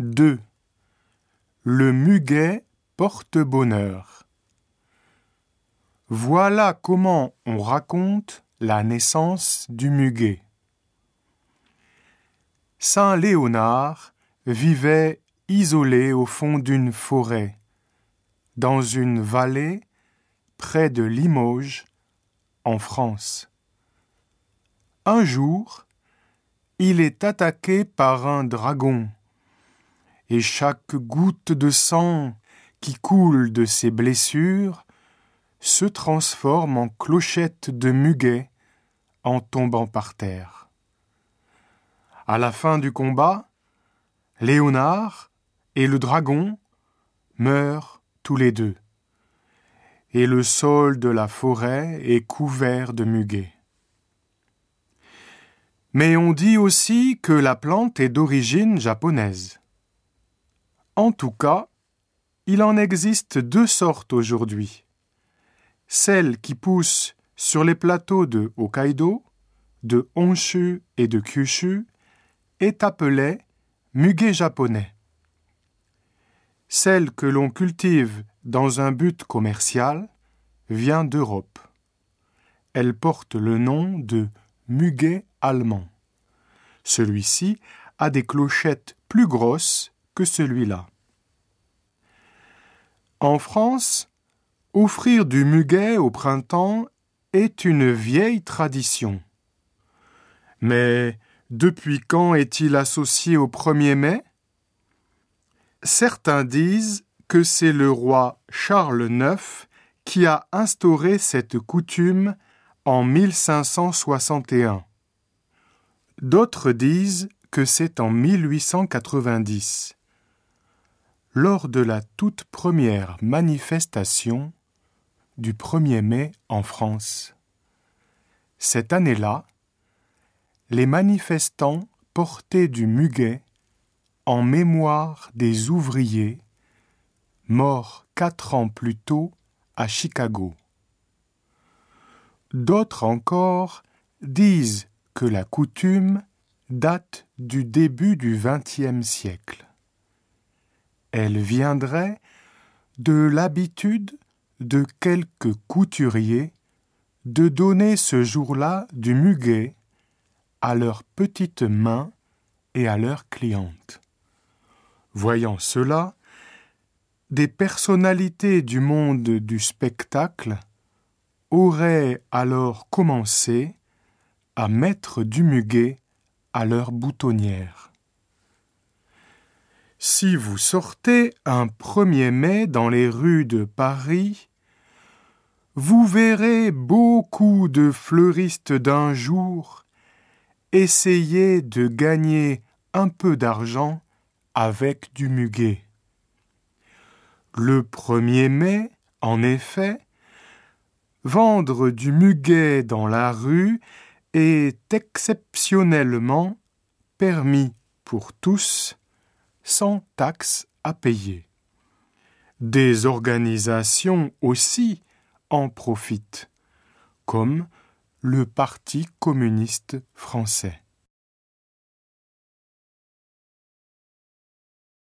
2. Le muguet porte bonheur. Voilà comment on raconte la naissance du muguet. Saint Léonard vivait isolé au fond d'une forêt, dans une vallée près de Limoges, en France. Un jour, il est attaqué par un dragon et chaque goutte de sang qui coule de ses blessures se transforme en clochette de muguet en tombant par terre. À la fin du combat, Léonard et le dragon meurent tous les deux, et le sol de la forêt est couvert de muguet. Mais on dit aussi que la plante est d'origine japonaise. En tout cas, il en existe deux sortes aujourd'hui. Celle qui pousse sur les plateaux de Hokkaido, de Honshu et de Kyushu est appelée muguet japonais. Celle que l'on cultive dans un but commercial vient d'Europe. Elle porte le nom de muguet allemand. Celui-ci a des clochettes plus grosses que celui-là. En France, offrir du muguet au printemps est une vieille tradition. Mais depuis quand est-il associé au 1er mai? Certains disent que c'est le roi Charles IX qui a instauré cette coutume en 1561. D'autres disent que c'est en 1890 lors de la toute première manifestation du 1er mai en France. Cette année-là, les manifestants portaient du muguet en mémoire des ouvriers morts quatre ans plus tôt à Chicago. D'autres encore disent que la coutume date du début du XXe siècle elle viendrait de l'habitude de quelques couturiers de donner ce jour-là du muguet à leurs petites mains et à leurs clientes. Voyant cela, des personnalités du monde du spectacle auraient alors commencé à mettre du muguet à leurs boutonnières. Si vous sortez un 1er mai dans les rues de Paris, vous verrez beaucoup de fleuristes d'un jour essayer de gagner un peu d'argent avec du muguet. Le 1er mai, en effet, vendre du muguet dans la rue est exceptionnellement permis pour tous sans taxes à payer. Des organisations aussi en profitent, comme le Parti communiste français.